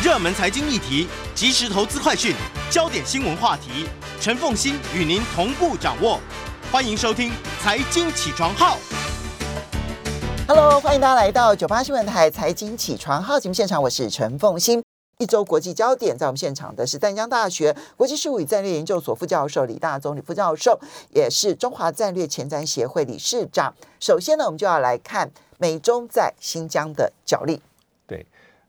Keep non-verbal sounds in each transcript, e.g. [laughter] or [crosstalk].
热门财经议题、即时投资快讯、焦点新闻话题，陈凤欣与您同步掌握。欢迎收听《财经起床号》。Hello，欢迎大家来到九八新闻台财经起床号节目现场，我是陈凤欣。一周国际焦点，在我们现场的是淡江大学国际事务与战略研究所副教授李大总李副教授，也是中华战略前瞻协会理事长。首先呢，我们就要来看美中在新疆的角力。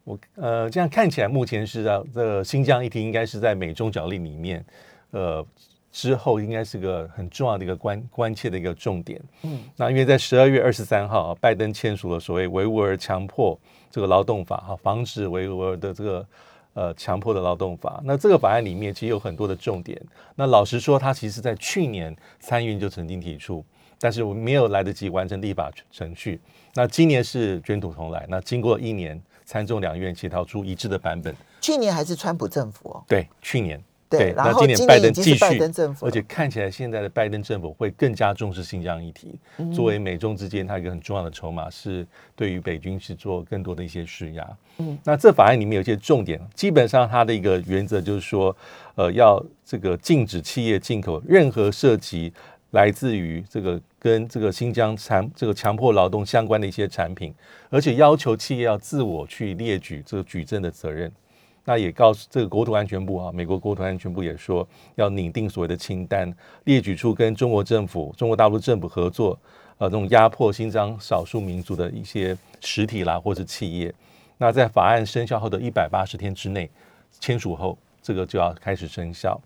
对我呃，这样看起来，目前是在这个新疆议题应该是在美中角力里面，呃，之后应该是个很重要的一个关关切的一个重点。嗯，那因为在十二月二十三号，啊拜登签署了所谓维吾尔强迫这个劳动法哈，防止维吾尔的这个呃强迫的劳动法。那这个法案里面其实有很多的重点。那老实说，他其实在去年参议院就曾经提出，但是我没有来得及完成立法程序。那今年是卷土重来，那经过一年，参众两院协调出一致的版本。去年还是川普政府哦，对，去年。对然后今年拜登继续登政府而且看起来现在的拜登政府会更加重视新疆议题，嗯。作为美中之间它一个很重要的筹码，是对于北京是做更多的一些施压。嗯，那这法案里面有一些重点，基本上它的一个原则就是说，呃，要这个禁止企业进口任何涉及来自于这个跟这个新疆产这个强迫劳动相关的一些产品，而且要求企业要自我去列举这个举证的责任。那也告诉这个国土安全部啊，美国国土安全部也说要拟定所谓的清单，列举出跟中国政府、中国大陆政府合作，呃，这种压迫新疆少数民族的一些实体啦，或是企业。那在法案生效后的一百八十天之内签署后，这个就要开始生效。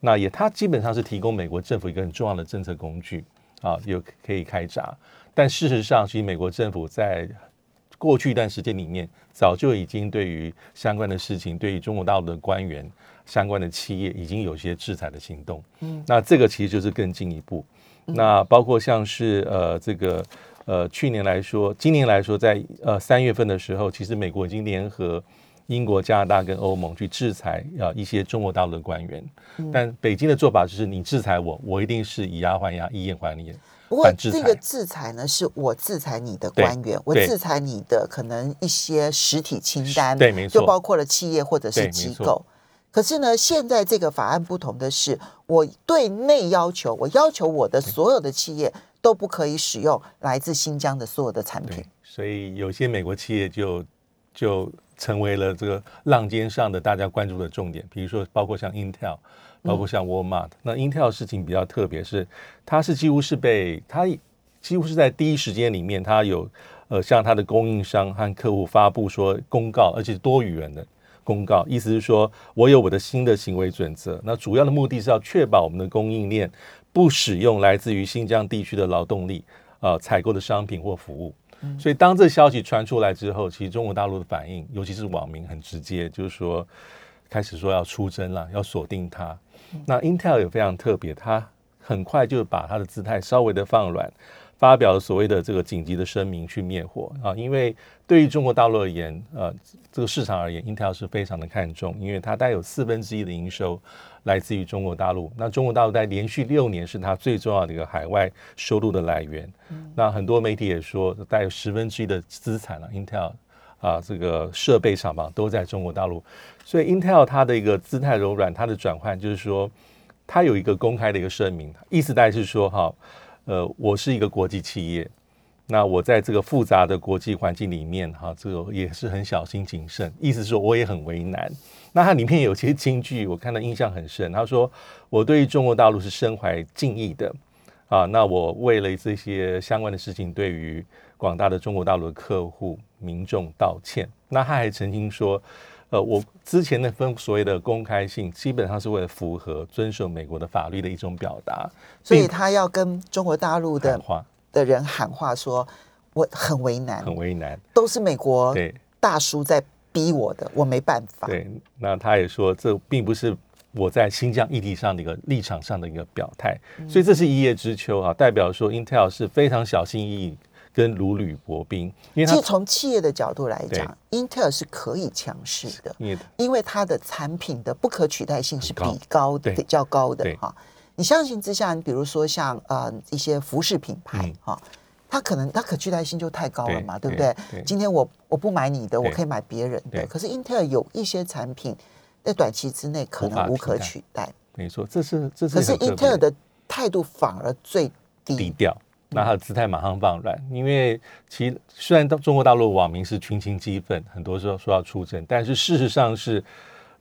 那也它基本上是提供美国政府一个很重要的政策工具啊，有可以开闸。但事实上，其实美国政府在过去一段时间里面，早就已经对于相关的事情，对于中国大陆的官员、相关的企业，已经有一些制裁的行动。嗯，那这个其实就是更进一步。那包括像是呃这个呃去年来说，今年来说，在呃三月份的时候，其实美国已经联合英国、加拿大跟欧盟去制裁啊、呃一些中国大陆的官员。但北京的做法就是，你制裁我，我一定是以牙还牙，以眼还眼。不过这个制裁呢，是我制裁你的官员，我制裁你的可能一些实体清单，对没错就包括了企业或者是机构。可是呢，现在这个法案不同的是，我对内要求，我要求我的所有的企业都不可以使用来自新疆的所有的产品。，所以有些美国企业就就成为了这个浪尖上的大家关注的重点。比如说，包括像 Intel，包括像 Walmart、那 Intel 事情比较特别，是它是几乎是被它几乎是在第一时间里面，它有呃向它的供应商和客户发布说公告，而且是多语言的。公告意思是说，我有我的新的行为准则。那主要的目的是要确保我们的供应链不使用来自于新疆地区的劳动力，呃，采购的商品或服务。所以当这消息传出来之后，其实中国大陆的反应，尤其是网民很直接，就是说开始说要出征了，要锁定它。那 Intel 也非常特别，它很快就把它的姿态稍微的放软，发表了所谓的这个紧急的声明去灭火啊。因为对于中国大陆而言，呃，这个市场而言，Intel 是非常的看重，因为它大概有四分之一的营收来自于中国大陆。那中国大陆在连续六年是它最重要的一个海外收入的来源。那很多媒体也说，大概有十分之一的资产了、Intel 啊，这个设备厂房都在中国大陆，所以 Intel 它的一个姿态柔软，它的转换就是说，它有一个公开的一个声明，意思大概是说，哈，呃，我是一个国际企业，那我在这个复杂的国际环境里面，哈，这个也是很小心谨慎，意思是说我也很为难。那它里面有些金句，我看到印象很深。他说：“我对于中国大陆是深怀敬意的啊，那我为了这些相关的事情，对于广大的中国大陆的客户民众道歉。”那他还曾经说：“呃，我之前的分所谓的公开性，基本上是为了符合遵守美国的法律的一种表达，所以他要跟中国大陆的话的人喊话说，我很为难，很为难。都是美国对。大叔在逼我的，我没办法。对，那他也说，这并不是我在新疆议题上的一个立场上的一个表态，嗯。所以这是一叶知秋啊，代表说 Intel 是非常小心翼翼跟如履薄冰，因为它其实从企业的角度来讲，Intel 是可以强势的，因为它的产品的不可取代性是比高的比较高的对。哈。你相形之下，你比如说像呃一些服饰品牌嗯。哈，它可能它可取代性就太高了嘛，对不对？对？今天我我不买你的，我可以买别人的。可是英特尔有一些产品在短期之内可能无可取代，没错，这是这是可是英特尔的态度反而最低。低调，那他的姿态马上放软，因为其实虽然到中国大陆网民是群情激愤，很多时候说要出征，但是事实上是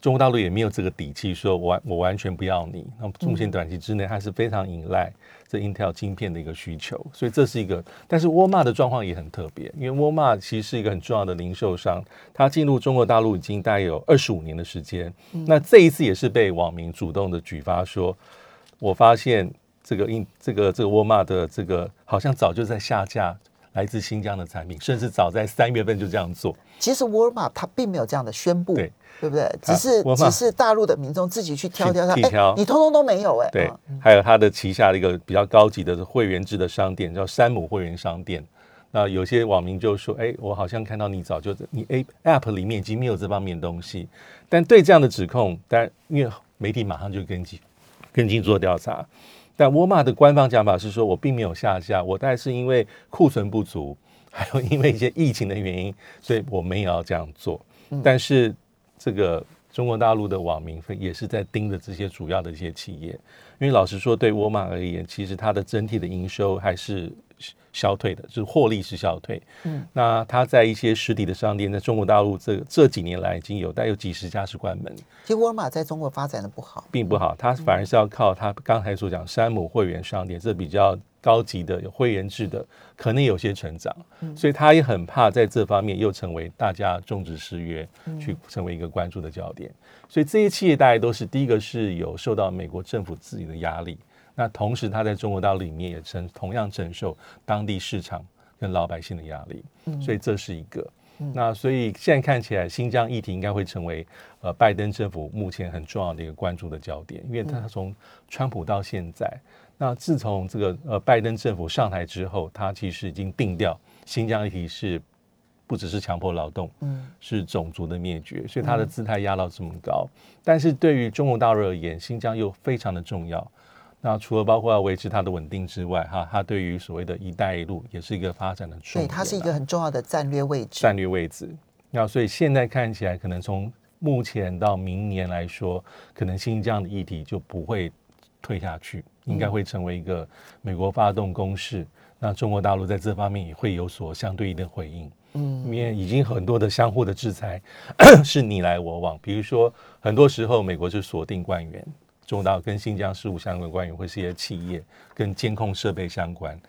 中国大陆也没有这个底气说我完我完全不要你。那么目前短期之内，它是非常依赖这 Intel 晶片的一个需求，所以这是一个。但是沃尔玛的状况也很特别，因为沃尔玛其实是一个很重要的零售商，它进入中国大陆已经大概有二十五年的时间。那这一次也是被网民主动的举发说，我发现这个印这个这个沃尔玛的这个好像早就在下架来自新疆的产品，甚至早在三月份就这样做。其实沃尔玛它并没有这样的宣布，对对不对？只是只是大陆的民众自己去挑去挑挑，哎，你通通都没有哎。对啊，还有它的旗下的一个比较高级的会员制的商店，叫山姆会员商店。那有些网民就说：“哎，我好像看到你早就你 A App 里面已经没有这方面的东西。”但对这样的指控，当然因为媒体马上就跟进跟进做调查。但沃尔玛的官方讲法是说，我并没有下架，我大概是因为库存不足，还有因为一些疫情的原因，所以我们也要这样做。但是这个中国大陆的网民也是在盯着这些主要的一些企业，因为老实说，对沃尔玛而言，其实它的整体的营收还是消退的，就是获利是消退。嗯，那他在一些实体的商店，在中国大陆这这几年来已经有大概有几十家是关门，其实沃尔玛在中国发展的不好，并不好，它反而是要靠它刚才所讲山姆会员商店，这比较高级的有会员制的，可能有些成长，所以他也很怕在这方面又成为大家众志失约，去成为一个关注的焦点。所以这些企业大概都是第一个是有受到美国政府自己的压力，那同时他在中国大陆里面也承同样承受当地市场跟老百姓的压力，所以这是一个。那所以现在看起来，新疆议题应该会成为呃拜登政府目前很重要的一个关注的焦点，因为他从川普到现在，那自从这个呃拜登政府上台之后，他其实已经定调新疆议题是不只是强迫劳动，嗯，是种族的灭绝，所以他的姿态压到这么高。但是对于中国大陆而言，新疆又非常的重要。那除了包括要维持它的稳定之外，哈，它对于所谓的一带一路也是一个发展的重对，点啊。它是一个很重要的战略位置。战略位置。那所以现在看起来，可能从目前到明年来说，可能新疆的议题就不会退下去，应该会成为一个美国发动攻势。那中国大陆在这方面也会有所相对应的回应。嗯，因为已经很多的相互的制裁 [coughs] 是你来我往，比如说很多时候美国是锁定官员，中国大陆跟新疆事务相关官员或是一些企业跟监控设备相关。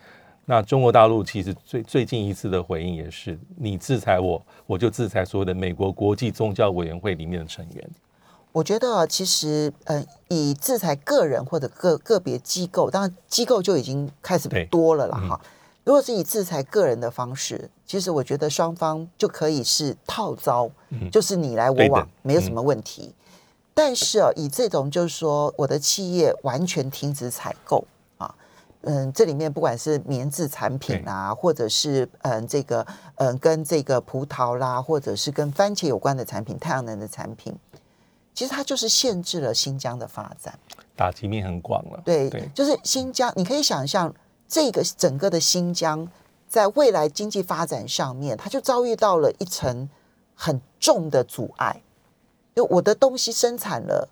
那中国大陆其实最最近一次的回应也是，你制裁我，我就制裁所有的美国国际宗教委员会里面的成员。我觉得啊其实，呃，以制裁个人或者个个别机构，当然机构就已经开始对多了啦嗯哈。如果是以制裁个人的方式，其实我觉得双方就可以是套招，就是你来我往，没有什么问题。但是啊，以这种就是说，我的企业完全停止采购啊，嗯，这里面不管是棉质产品啊，或者是嗯这个嗯跟这个葡萄啦，或者是跟番茄有关的产品、太阳能的产品，其实它就是限制了新疆的发展。打击面很广了。对，对就是新疆，你可以想象这个整个的新疆，在未来经济发展上面，它就遭遇到了一层很重的阻碍。就我的东西生产了，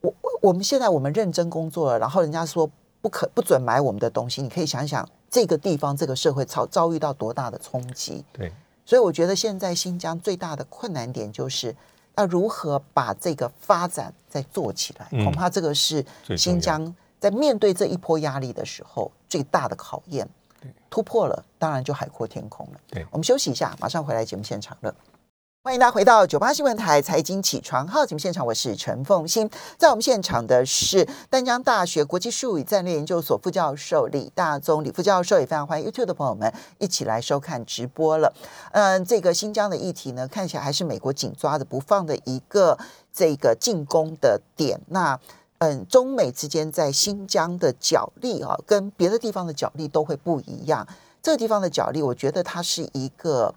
我我我们现在我们认真工作了，然后人家说不可不准买我们的东西，你可以想想这个地方这个社会遭遭遇到多大的冲击。对所以我觉得现在新疆最大的困难点就是要如何把这个发展再做起来，嗯恐怕这个是新疆在面对这一波压力的时候最大的考验。突破了，当然就海阔天空了。对我们休息一下，马上回来节目现场了。欢迎大家回到九八新闻台财经起床号节目现场，我是陈凤欣。在我们现场的是丹江大学国际术语战略研究所副教授李大宗，李副教授也非常欢迎 YouTube 的朋友们一起来收看直播了。嗯，这个新疆的议题呢，看起来还是美国紧抓着不放的一个这个进攻的点。那嗯，中美之间在新疆的角力啊，跟别的地方的角力都会不一样。这个地方的角力，我觉得它是一个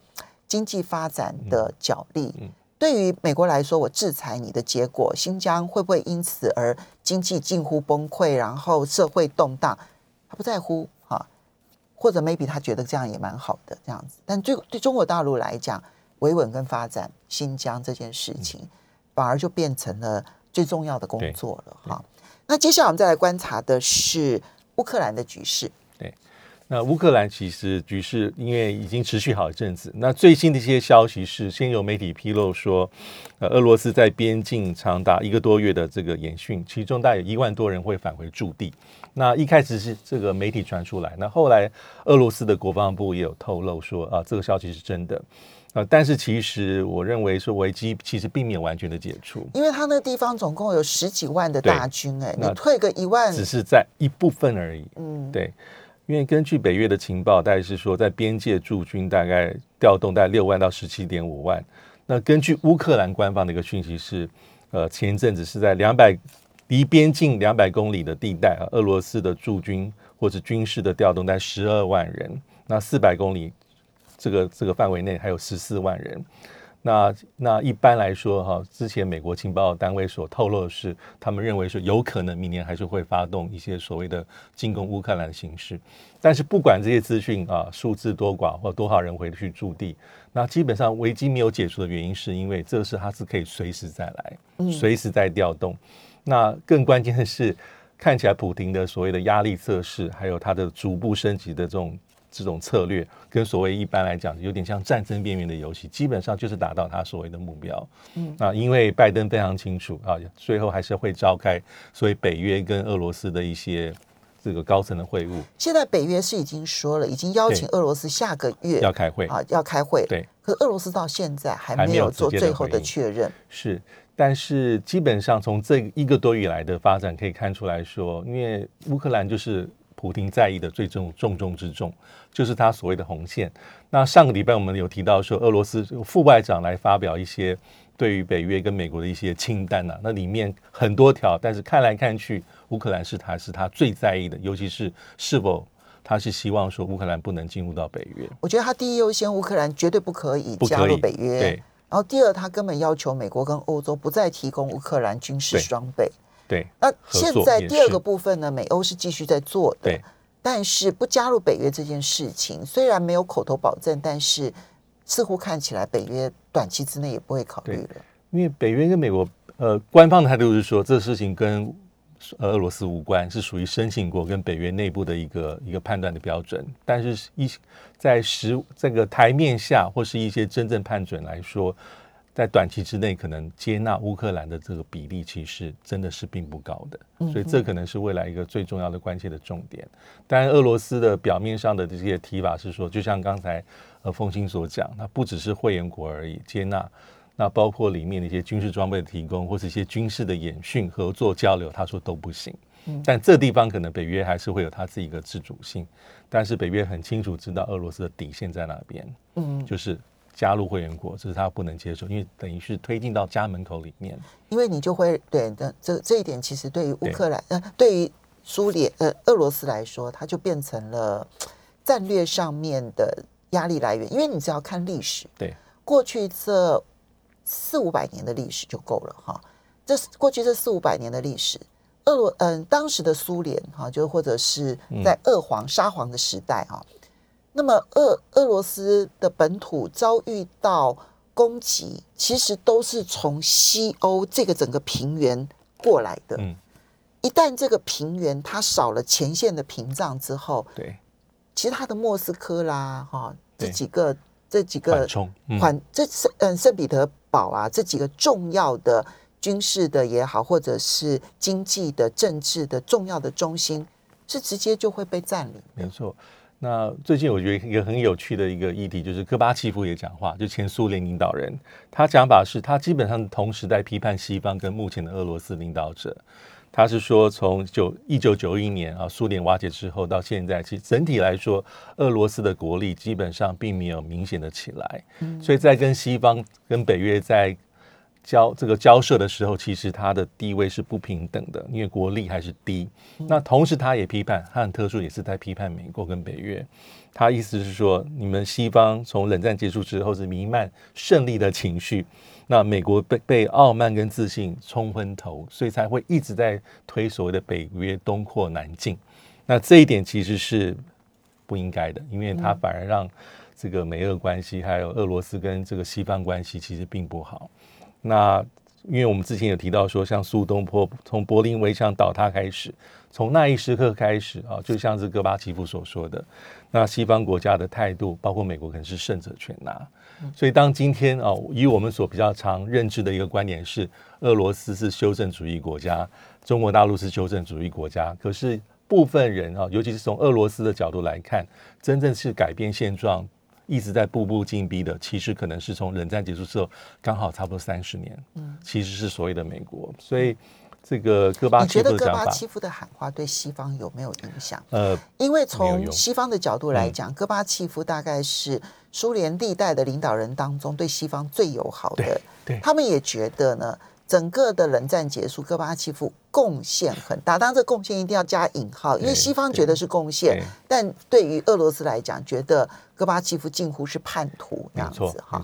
经济发展的角力。嗯对于美国来说，我制裁你的结果，新疆会不会因此而经济近乎崩溃，然后社会动荡？他不在乎啊。或者 maybe 他觉得这样也蛮好的这样子。但对对中国大陆来讲，维稳跟发展新疆这件事情，反而就变成了最重要的工作了哈。那接下来我们再来观察的是乌克兰的局势。那乌克兰其实局势因为已经持续好一阵子，那最新的一些消息是，先有媒体披露说，呃，俄罗斯在边境长达一个多月的这个演训，其中大概有一万多人会返回驻地。那一开始是这个媒体传出来，那后来俄罗斯的国防部也有透露说，啊，这个消息是真的。呃，但是其实我认为说危机其实并没有完全的解除，因为他那个地方总共有十几万的大军，哎，你退个一万，只是在一部分而已。嗯，对。因为根据北约的情报，大概是说在边界驻军大概调动大概六万到十七点五万。那根据乌克兰官方的一个讯息是，呃，前一阵子是在两百离边境两百公里的地带啊，俄罗斯的驻军或者军事的调动在十二万人。那四百公里这个这个范围内还有十四万人。那那一般来说哈，之前美国情报单位所透露的是，他们认为说有可能明年还是会发动一些所谓的进攻乌克兰的形式。但是不管这些资讯啊数字多寡或多少人回去驻地，那基本上危机没有解除的原因，是因为这是它是可以随时再来，随时再调动。那更关键的是，看起来普廷的所谓的压力测试，还有它的逐步升级的这种。这种策略跟所谓一般来讲有点像战争边缘的游戏，基本上就是达到他所谓的目标。嗯，啊，因为拜登非常清楚啊，最后还是会召开所谓北约跟俄罗斯的一些这个高层的会晤。现在北约是已经说了，已经邀请俄罗斯下个月要开会啊，要开会。对，可俄罗斯到现在还没有做最后的确认。是，但是基本上从这一个多月来的发展可以看出来说，因为乌克兰就是。普京在意的最重重中之重，就是他所谓的红线。那上个礼拜我们有提到说，俄罗斯副外长来发表一些对于北约跟美国的一些清单呐，那里面很多条，但是看来看去，乌克兰是他是他最在意的，尤其是是否他是希望说乌克兰不能进入到北约。我觉得他第一优先，乌克兰绝对不可以加入北约。对。然后第二，他根本要求美国跟欧洲不再提供乌克兰军事装备。对，那现在第二个部分呢？美欧是继续在做的，对，但是不加入北约这件事情，虽然没有口头保证，但是似乎看起来北约短期之内也不会考虑了。因为北约跟美国，呃，官方的态度是说，这事情跟俄罗斯无关，是属于申请国跟北约内部的一个一个判断的标准。但是，一在实这个台面下，或是一些真正判准来说。在短期之内，可能接纳乌克兰的这个比例，其实真的是并不高的，所以这可能是未来一个最重要的关切的重点。当然，俄罗斯的表面上的这些提法是说，就像刚才呃凤新所讲，那不只是会员国而已接纳，那包括里面的一些军事装备的提供，或是一些军事的演训、合作交流，他说都不行。但这地方可能北约还是会有他自己的自主性，但是北约很清楚知道俄罗斯的底线在哪边，嗯，就是。加入会员国，这是他不能接受，因为等于是推进到家门口里面。因为你就会对的，这这一点其实对于乌克兰呃，对于苏联呃俄罗斯来说，它就变成了战略上面的压力来源。因为你只要看历史，对过去这四五百年的历史就够了哈。这过去这四五百年的历史，俄罗嗯当时的苏联哈，就或者是在俄皇沙皇的时代哈。那么，俄俄罗斯的本土遭遇到攻击，其实都是从西欧这个整个平原过来的。嗯，一旦这个平原它少了前线的屏障之后，对，其他的莫斯科啦，哈，这几个这几个缓冲缓，这圣嗯圣彼得堡啊，这几个重要的军事的也好，或者是经济的、政治的重要的中心，是直接就会被占领。没错。那最近我觉得一个很有趣的一个议题，就是戈巴契夫也讲话，就前苏联领导人，他讲法是他基本上同时在批判西方跟目前的俄罗斯领导者。他是说，从九一九九一年啊，苏联瓦解之后到现在，其实整体来说，俄罗斯的国力基本上并没有明显的起来。所以在跟西方跟北约在交这个交涉的时候，其实他的地位是不平等的，因为国力还是低。那同时，他也批判，他很特殊，也是在批判美国跟北约。他意思是说，你们西方从冷战结束之后是弥漫胜利的情绪，那美国被被傲慢跟自信冲昏头，所以才会一直在推所谓的北约东扩南进。那这一点其实是不应该的，因为它反而让这个美俄关系还有俄罗斯跟这个西方关系其实并不好。那因为我们之前有提到说，像苏东坡从柏林围墙倒塌开始，从那一时刻开始啊，就像是戈巴契夫所说的，那西方国家的态度，包括美国可能是胜者全拿。所以当今天啊，以我们所比较常认知的一个观点是，俄罗斯是修正主义国家，中国大陆是修正主义国家。可是部分人啊，尤其是从俄罗斯的角度来看，真正是改变现状。一直在步步进逼的，其实可能是从冷战结束之后，刚好差不多三十年，嗯，其实是所谓的美国。所以这个戈巴，你觉得戈巴契夫的喊话对西方有没有影响？呃，因为从西方的角度来讲，戈巴契夫大概是苏联历代的领导人当中对西方最友好的，对，他们也觉得呢。整个的冷战结束，戈巴契夫贡献很大。当然，这贡献一定要加引号，因为西方觉得是贡献，但对于俄罗斯来讲，觉得戈巴契夫近乎是叛徒那样子哈。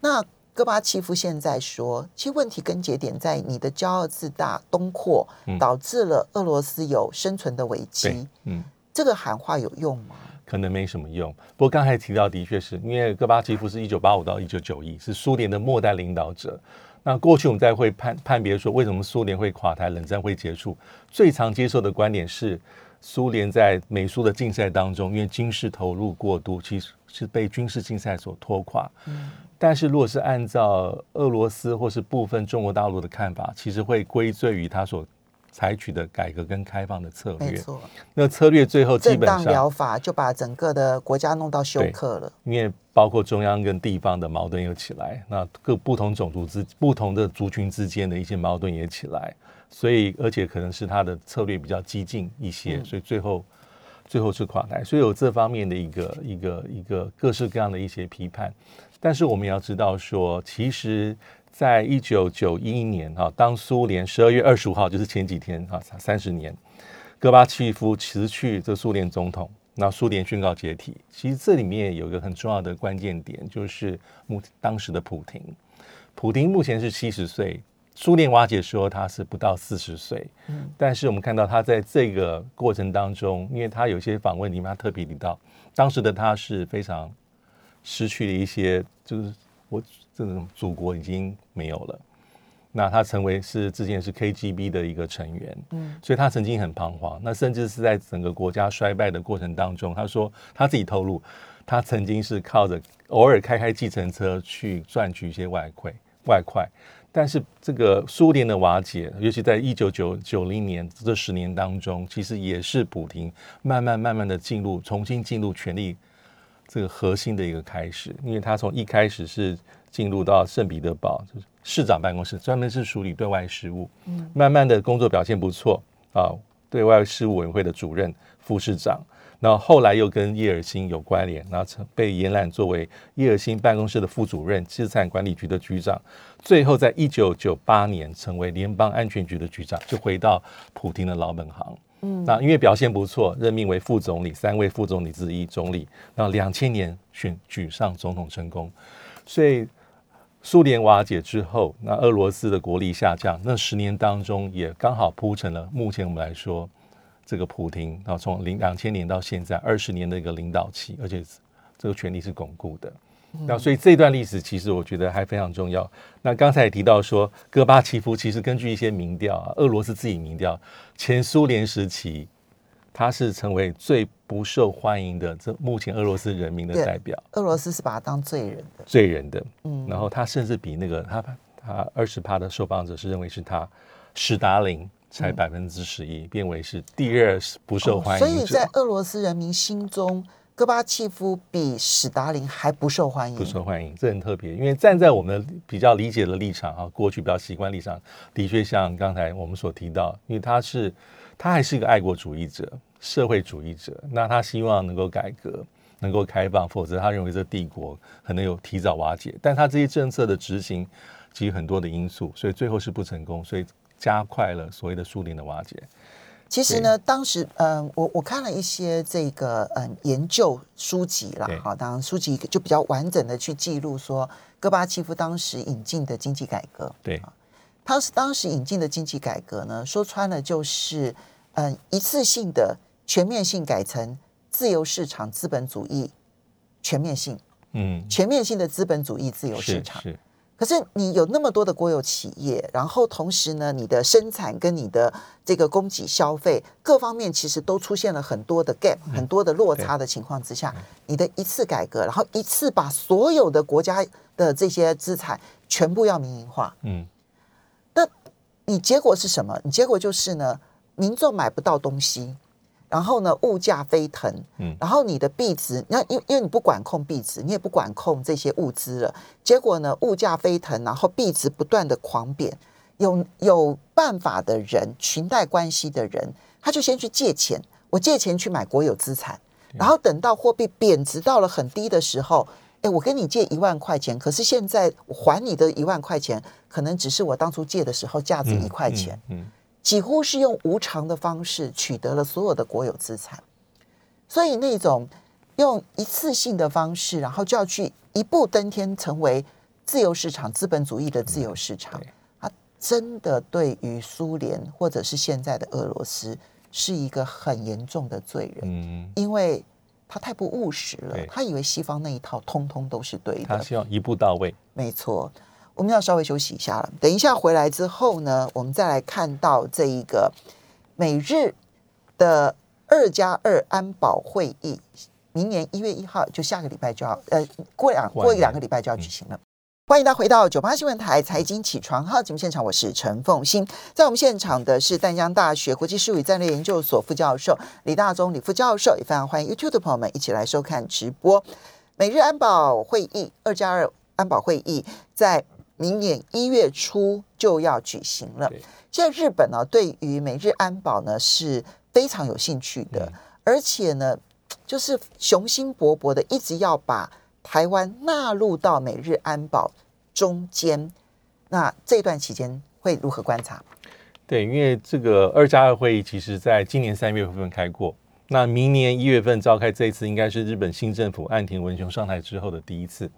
那戈巴契夫现在说，其实问题根结点在你的骄傲自大、东扩，导致了俄罗斯有生存的危机。嗯，这个喊话有用吗？可能没什么用。不过刚才提到，的确是因为戈巴契夫是一九八五到一九九一，是苏联的末代领导者。那过去我们在会判判别说，为什么苏联会垮台，冷战会结束？最常接受的观点是，苏联在美苏的竞赛当中，因为军事投入过度，其实是被军事竞赛所拖垮。嗯，但是如果是按照俄罗斯或是部分中国大陆的看法，其实会归罪于他所。采取的改革跟开放的策略，没错。那策略最后基本上疗法就把整个的国家弄到休克了。因为包括中央跟地方的矛盾又起来，那各不同种族之不同的族群之间的一些矛盾也起来，所以而且可能是他的策略比较激进一些，所以最后最后是垮台。所以有这方面的一个一个一个各式各样的一些批判，但是我们也要知道说，其实。在一九九一年，哈，当苏联十二月二十五号，就是前几天，哈，三十年，戈巴契夫辞去这苏联总统，那苏联宣告解体。其实这里面有一个很重要的关键点，就是目当时的普廷，普廷目前是七十岁，苏联瓦解时候他是不到四十岁，嗯，但是我们看到他在这个过程当中，因为他有些访问里面他特别提到，当时的他是非常失去了一些，就是我。这种祖国已经没有了，那他成为是之前是 KGB 的一个成员，嗯，所以他曾经很彷徨。那甚至是在整个国家衰败的过程当中，他说他自己透露，他曾经是靠着偶尔开开计程车去赚取一些外快外快。但是这个苏联的瓦解，尤其在一九九九零年这十年当中，其实也是普京慢慢慢慢的进入重新进入权力这个核心的一个开始，因为他从一开始是。进入到圣彼得堡，就是市长办公室，专门是处理对外事务。嗯，慢慢的工作表现不错啊，对外事务委员会的主任、副市长。然后后来又跟叶尔辛有关联，然后成被延揽作为叶尔辛办公室的副主任、资产管理局的局长。最后在一九九八年成为联邦安全局的局长，就回到普京的老本行。嗯，那因为表现不错，任命为副总理，三位副总理之一，总理。然后两千年选举上总统成功，所以。苏联瓦解之后，那俄罗斯的国力下降，那十年当中也刚好铺成了目前我们来说，这个普京，然后从零两千年到现在二十年的一个领导期，而且这个权力是巩固的。那所以这段历史其实我觉得还非常重要。那刚才也提到说，戈巴契夫其实根据一些民调啊，俄罗斯自己民调，前苏联时期。他是成为最不受欢迎的这目前俄罗斯人民的代表。俄罗斯是把他当罪人的，罪人的。嗯，然后他甚至比那个他他二十趴的受访者是认为是他史达林才百分之十一，变为是第二不受欢迎。所以在俄罗斯人民心中，戈巴契夫比史达林还不受欢迎。不受欢迎，这很特别。因为站在我们比较理解的立场啊，过去比较习惯立场，的确像刚才我们所提到，因为他是。他还是一个爱国主义者、社会主义者，那他希望能够改革、能够开放，否则他认为这帝国可能有提早瓦解。但他这些政策的执行，基于很多的因素，所以最后是不成功，所以加快了所谓的苏联的瓦解。其实呢，当时嗯，我我看了一些这个嗯研究书籍啦，好，当然书籍就比较完整的去记录说，戈巴契夫当时引进的经济改革，对，他是当时引进的经济改革呢，说穿了就是。嗯，一次性的全面性改成自由市场资本主义全面性，嗯，全面性的资本主义自由市是场。是，可是你有那么多的国有企业，然后同时呢，你的生产跟你的这个供给消费各方面其实都出现了很多的 gap，、很多的落差的情况之下，你的一次改革，然后一次把所有的国家的这些资产全部要民营化，嗯，那你结果是什么？你结果就是呢，民众买不到东西，然后呢，物价飞腾，嗯然后你的币值，那因为因为你不管控币值，你也不管控这些物资了，结果呢，物价飞腾，然后币值不断的狂贬，有有办法的人，裙带关系的人，他就先去借钱，我借钱去买国有资产，然后等到货币贬值到了很低的时候。哎，我跟你借一万块钱，可是现在我还你的一万块钱，可能只是我当初借的时候价值一块钱。嗯，几乎是用无偿的方式取得了所有的国有资产，所以那种用一次性的方式，然后就要去一步登天，成为自由市场、资本主义的自由市场对，它真的对于苏联或者是现在的俄罗斯是一个很严重的罪人，嗯，因为他太不务实了，他以为西方那一套通通都是对的，他希望一步到位。没错，我们要稍微休息一下了。等一下回来之后呢，我们再来看到这一个美日的二加二安保会议，明年一月一号，就下个礼拜就要呃过两过一两个礼拜就要举行了。欢迎大家回到九八新闻台财经起床号节目现场，我是陈凤欣。在我们现场的是淡江大学国际事务与战略研究所副教授李大中李副教授，也非常欢迎 YouTube 的朋友们一起来收看直播。美日安保会议二加二安保会议在明年一月初就要举行了对。现在日本呢、对于美日安保呢是非常有兴趣的，嗯而且呢，就是雄心勃勃的一直要把台湾纳入到美日安保中间。那这段期间会如何观察？对，因为这个二加二会议其实在今年三月份开过，那明年一月份召开这一次，应该是日本新政府岸田文雄上台之后的第一次。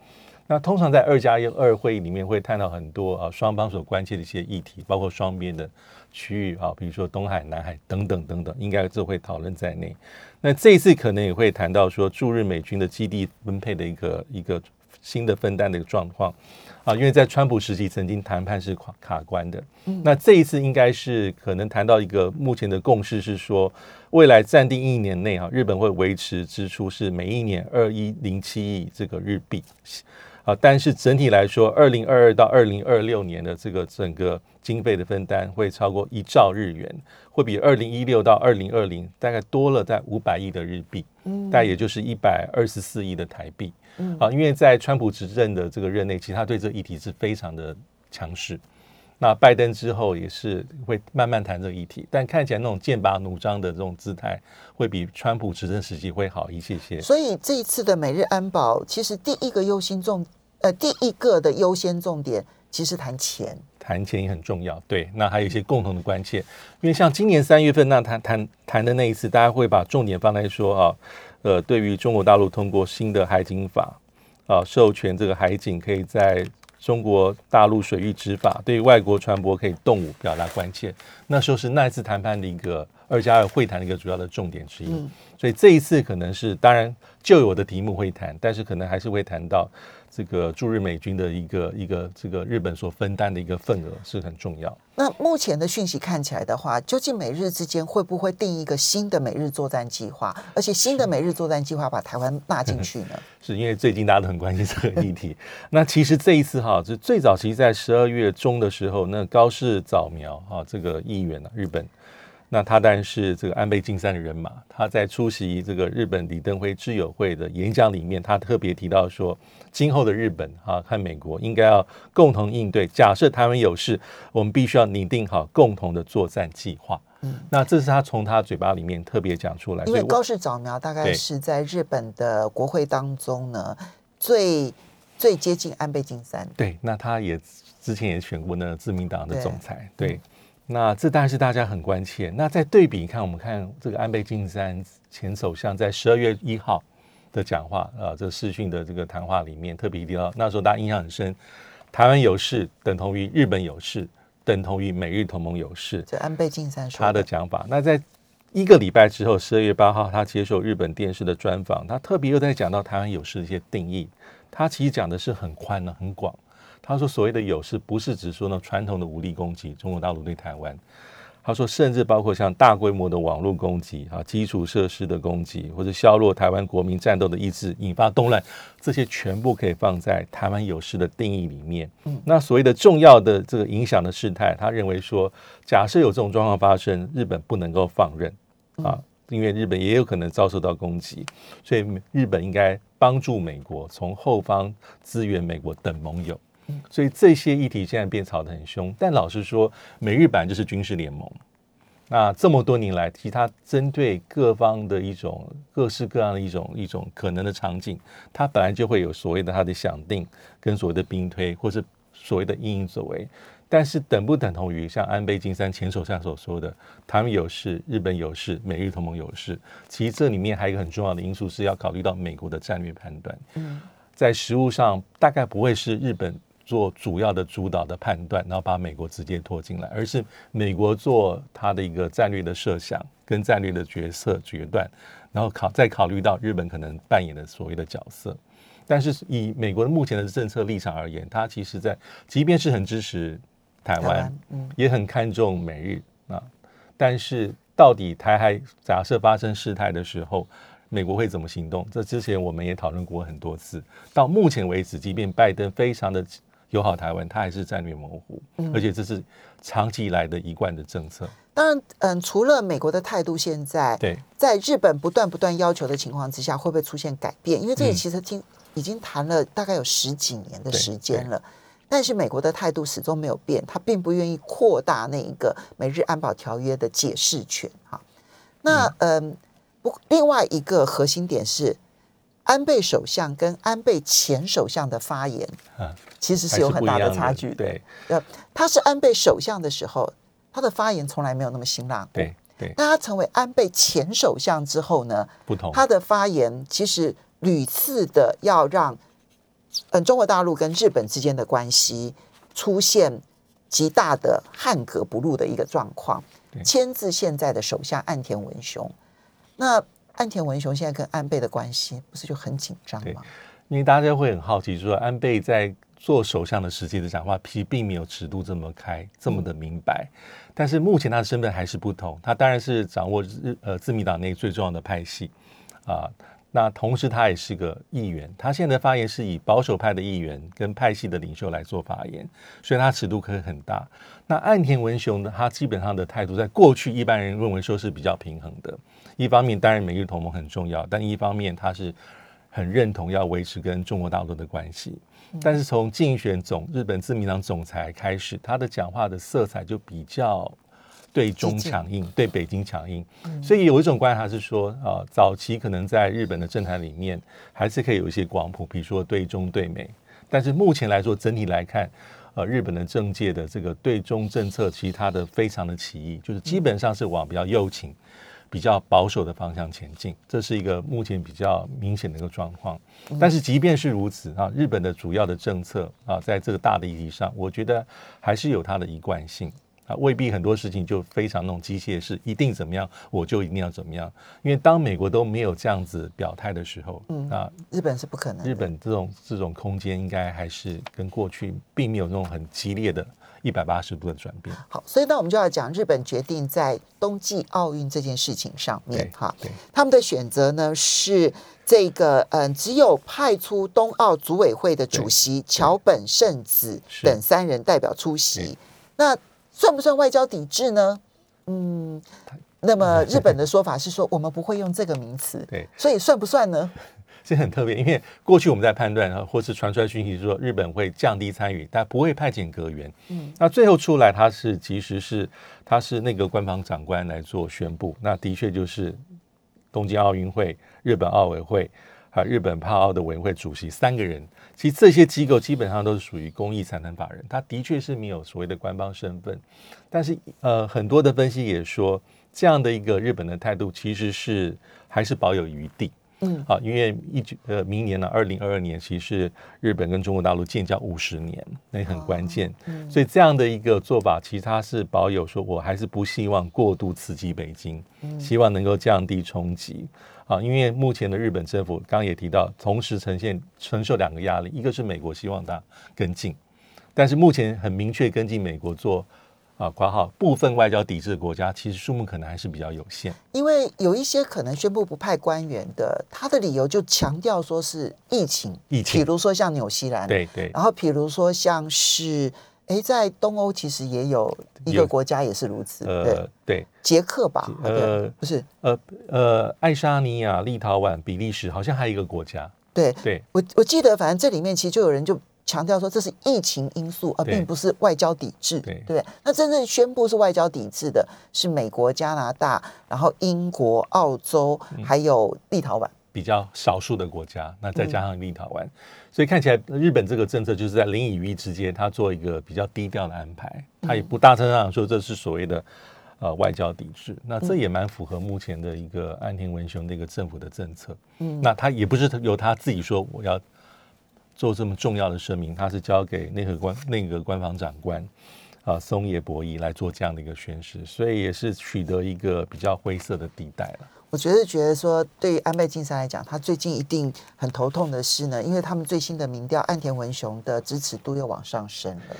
那通常在二加一二会议里面会探讨很多啊双方所关切的一些议题，包括双边的区域啊，比如说东海、南海等等等等，应该都会讨论在内。那这一次可能也会谈到说驻日美军的基地分配的一个一个新的分担的一个状况啊，因为在川普时期曾经谈判是卡卡关的，那这一次应该是可能谈到一个目前的共识是说，未来暂定一年内啊，日本会维持支出是每一年二一零七亿这个日币。啊，但是整体来说，二零二二到二零二六年的这个整个经费的分担会超过一兆日元，会比二零一六到二零二零大概多了在五百亿的日币，嗯，大概也就是一百二十四亿的台币，嗯，啊，因为在川普执政的这个任内，其实他对这个议题是非常的强势。那拜登之后也是会慢慢谈这个议题，但看起来那种剑拔弩张的这种姿态，会比川普执政时期会好一些些。所以这一次的美日安保，其实第一个优先重呃第一个的优先重点，其实谈钱。谈钱也很重要，对。那还有一些共同的关切，因为像今年三月份那谈谈谈的那一次，大家会把重点放在说啊，呃，对于中国大陆通过新的海警法啊，授权这个海警可以在中国大陆水域执法，对外国船舶可以动武表达关切。那时候是那一次谈判的一个二加二会谈的一个主要的重点之一。所以这一次可能是当然旧有的题目会谈，但是可能还是会谈到这个驻日美军的一个一个这个日本所分担的一个份额是很重要。那目前的讯息看起来的话，究竟美日之间会不会定一个新的美日作战计划？而且新的美日作战计划把台湾纳进去呢？[laughs] 是因为最近大家都很关心这个议题。[laughs] 那其实这一次哈，就最早其实在十二月中的时候，那高市早苗哈这个议员啊，日本，那他当然是这个安倍晋三的人马，他在出席这个日本李登辉知友会的演讲里面，他特别提到说，今后的日本啊和美国应该要共同应对，假设台湾有事，我们必须要拟定好共同的作战计划。嗯，那这是他从他嘴巴里面特别讲出来，因为高市早苗大概是在日本的国会当中呢，最最接近安倍晋三。对，那他也之前也选过那个自民党的对总裁，对，那这当然是大家很关切。那在对比，你看我们看这个安倍晋三前首相在十二月一号的讲话，呃，这个视讯的这个谈话里面特别提到，那时候大家印象很深，台湾有事等同于日本有事，等同于美日同盟有事，这安倍晋三说他的讲法。那在一个礼拜之后，十二月八号，他接受日本电视的专访，他特别又在讲到台湾有事的一些定义。他其实讲的是很宽的、很广。他说，所谓的有事，不是指说呢传统的武力攻击，中国大陆对台湾。他说，甚至包括像大规模的网络攻击啊，基础设施的攻击，或者削弱台湾国民战斗的意志，引发动乱，这些全部可以放在台湾有事的定义里面。嗯，那所谓的重要的这个影响的事态，他认为说，假设有这种状况发生，日本不能够放任啊，因为日本也有可能遭受到攻击，所以日本应该帮助美国从后方支援美国等盟友。所以这些议题现在变吵得很凶，但老实说，美日版就是军事联盟。那这么多年来，其他针对各方的一种各式各样的一种一种可能的场景，它本来就会有所谓的它的想定跟所谓的兵推，或是所谓的应应作为。但是等不等同于像安倍晋三前首相所说的，他们有事，日本有事，美日同盟有事？其实这里面还有一个很重要的因素是要考虑到美国的战略判断。嗯，在实物上大概不会是日本。做主要的主导的判断，然后把美国直接拖进来，而是美国做他的一个战略的设想跟战略的决策决断，然后考再考虑到日本可能扮演的所谓的角色。但是以美国的目前的政策立场而言，它其实在即便是很支持台湾，嗯，也很看重美日啊。但是到底台海假设发生事态的时候，美国会怎么行动？这之前我们也讨论过很多次。到目前为止，即便拜登非常的。友好台湾，它还是战略模糊，而且这是长期以来的一贯的政策。当然，嗯，除了美国的态度，现在对在日本不断不断要求的情况之下，会不会出现改变？因为这个其实听已经谈了大概有十几年的时间了，但是美国的态度始终没有变，他并不愿意扩大那一个美日安保条约的解释权。哈，那嗯，不，另外一个核心点是。安倍首相跟安倍前首相的发言，其实是有很大的差距的。对，呃，他是安倍首相的时候，他的发言从来没有那么辛辣过。对对。但他成为安倍前首相之后呢，不同，他的发言其实屡次的要让，嗯，中国大陆跟日本之间的关系出现极大的汉格不入的一个状况，牵制现在的首相岸田文雄。那。岸田文雄现在跟安倍的关系不是就很紧张吗？因为大家会很好奇，说安倍在做首相的时期的讲话，其实并没有尺度这么开，这么的明白。但是目前他的身份还是不同，他当然是掌握日呃自民党内最重要的派系啊。那同时他也是个议员，他现在的发言是以保守派的议员跟派系的领袖来做发言，所以他尺度可以很大。那岸田文雄呢，他基本上的态度，在过去一般人认为说是比较平衡的。一方面，当然美日同盟很重要，但一方面他是很认同要维持跟中国大陆的关系。但是从竞选总日本自民党总裁开始，他的讲话的色彩就比较对中强硬，对北京强硬。所以有一种观察是说，啊，早期可能在日本的政坛里面还是可以有一些光谱，比如说对中对美。但是目前来说，整体来看，呃，日本的政界的这个对中政策，其实它的非常的奇异，就是基本上是往比较右倾。比较保守的方向前进，这是一个目前比较明显的一个状况。但是即便是如此啊，日本的主要的政策啊，在这个大的议题上，我觉得还是有它的一贯性啊，未必很多事情就非常那种机械式，一定怎么样我就一定要怎么样。因为当美国都没有这样子表态的时候，嗯，啊，日本是不可能。日本这种这种空间应该还是跟过去并没有那种很激烈的。一百八十度的转变。好，所以那我们就要讲日本决定在冬季奥运这件事情上面，哈，他们的选择呢是这个，嗯，只有派出冬奥组委会的主席桥本圣子等三人代表出席。那算不算外交抵制呢？嗯，那么 [laughs] 日本的说法是说，我们不会用这个名词。对，所以算不算呢？[laughs] 这很特别，因为过去我们在判断，或是传出来讯息说日本会降低参与，但不会派遣阁员。嗯，那最后出来，他是其实是他是那个官方长官来做宣布。那的确就是东京奥运会、日本奥委会还有日本帕奥的委员会主席三个人。其实这些机构基本上都是属于公益财团法人，他的确是没有所谓的官方身份。但是呃，很多的分析也说，这样的一个日本的态度其实是还是保有余地。嗯啊，因为一九呃明年呢，二零二二年其实是日本跟中国大陆建交五十年，那也很关键。嗯所以这样的一个做法，其实它是保有说我还是不希望过度刺激北京，嗯希望能够降低冲击。啊，因为目前的日本政府刚刚也提到，同时呈现承受两个压力，一个是美国希望它跟进，但是目前很明确跟进美国做啊，括号部分外交抵制的国家，其实数目可能还是比较有限。因为有一些可能宣布不派官员的，他的理由就强调说是疫情，疫情比如说像纽西兰，对对然后比如说像是，哎，在东欧其实也有一个有国家也是如此，对呃，，对，捷克吧，呃，不是，呃呃，爱沙尼亚、立陶宛、比利时，好像还有一个国家，对对我我记得，反正这里面其实就有人就强调说这是疫情因素，而对并不是外交抵制，对？那真正宣布是外交抵制的是美国、加拿大，然后英国、澳洲，嗯还有立陶宛。比较少数的国家，那再加嗯上立陶宛，所以看起来日本这个政策就是在零与一之间，他做一个比较低调的安排，他也不大声上说这是所谓的呃外交抵制，那这也蛮符合目前的一个安田文雄的一个政府的政策。嗯。那他也不是由他自己说我要做这么重要的声明，他是交给内阁官内阁官房长官啊松野博一来做这样的一个宣誓，所以也是取得一个比较灰色的地带了。我觉得觉得说，对于安倍晋三来讲，他最近一定很头痛的是呢，因为他们最新的民调，岸田文雄的支持度又往上升了。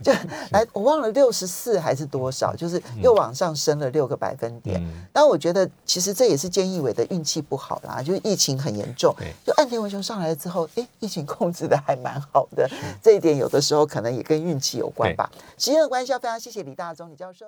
就 [laughs] 来，我忘了六十四还是多少，就是又往上升了六个百分点。嗯但我觉得其实这也是菅义伟的运气不好啦，就是疫情很严重。就岸田文雄上来了之后，哎，疫情控制的还蛮好的，这一点有的时候可能也跟运气有关吧。时间的关系，要非常谢谢李大中李教授。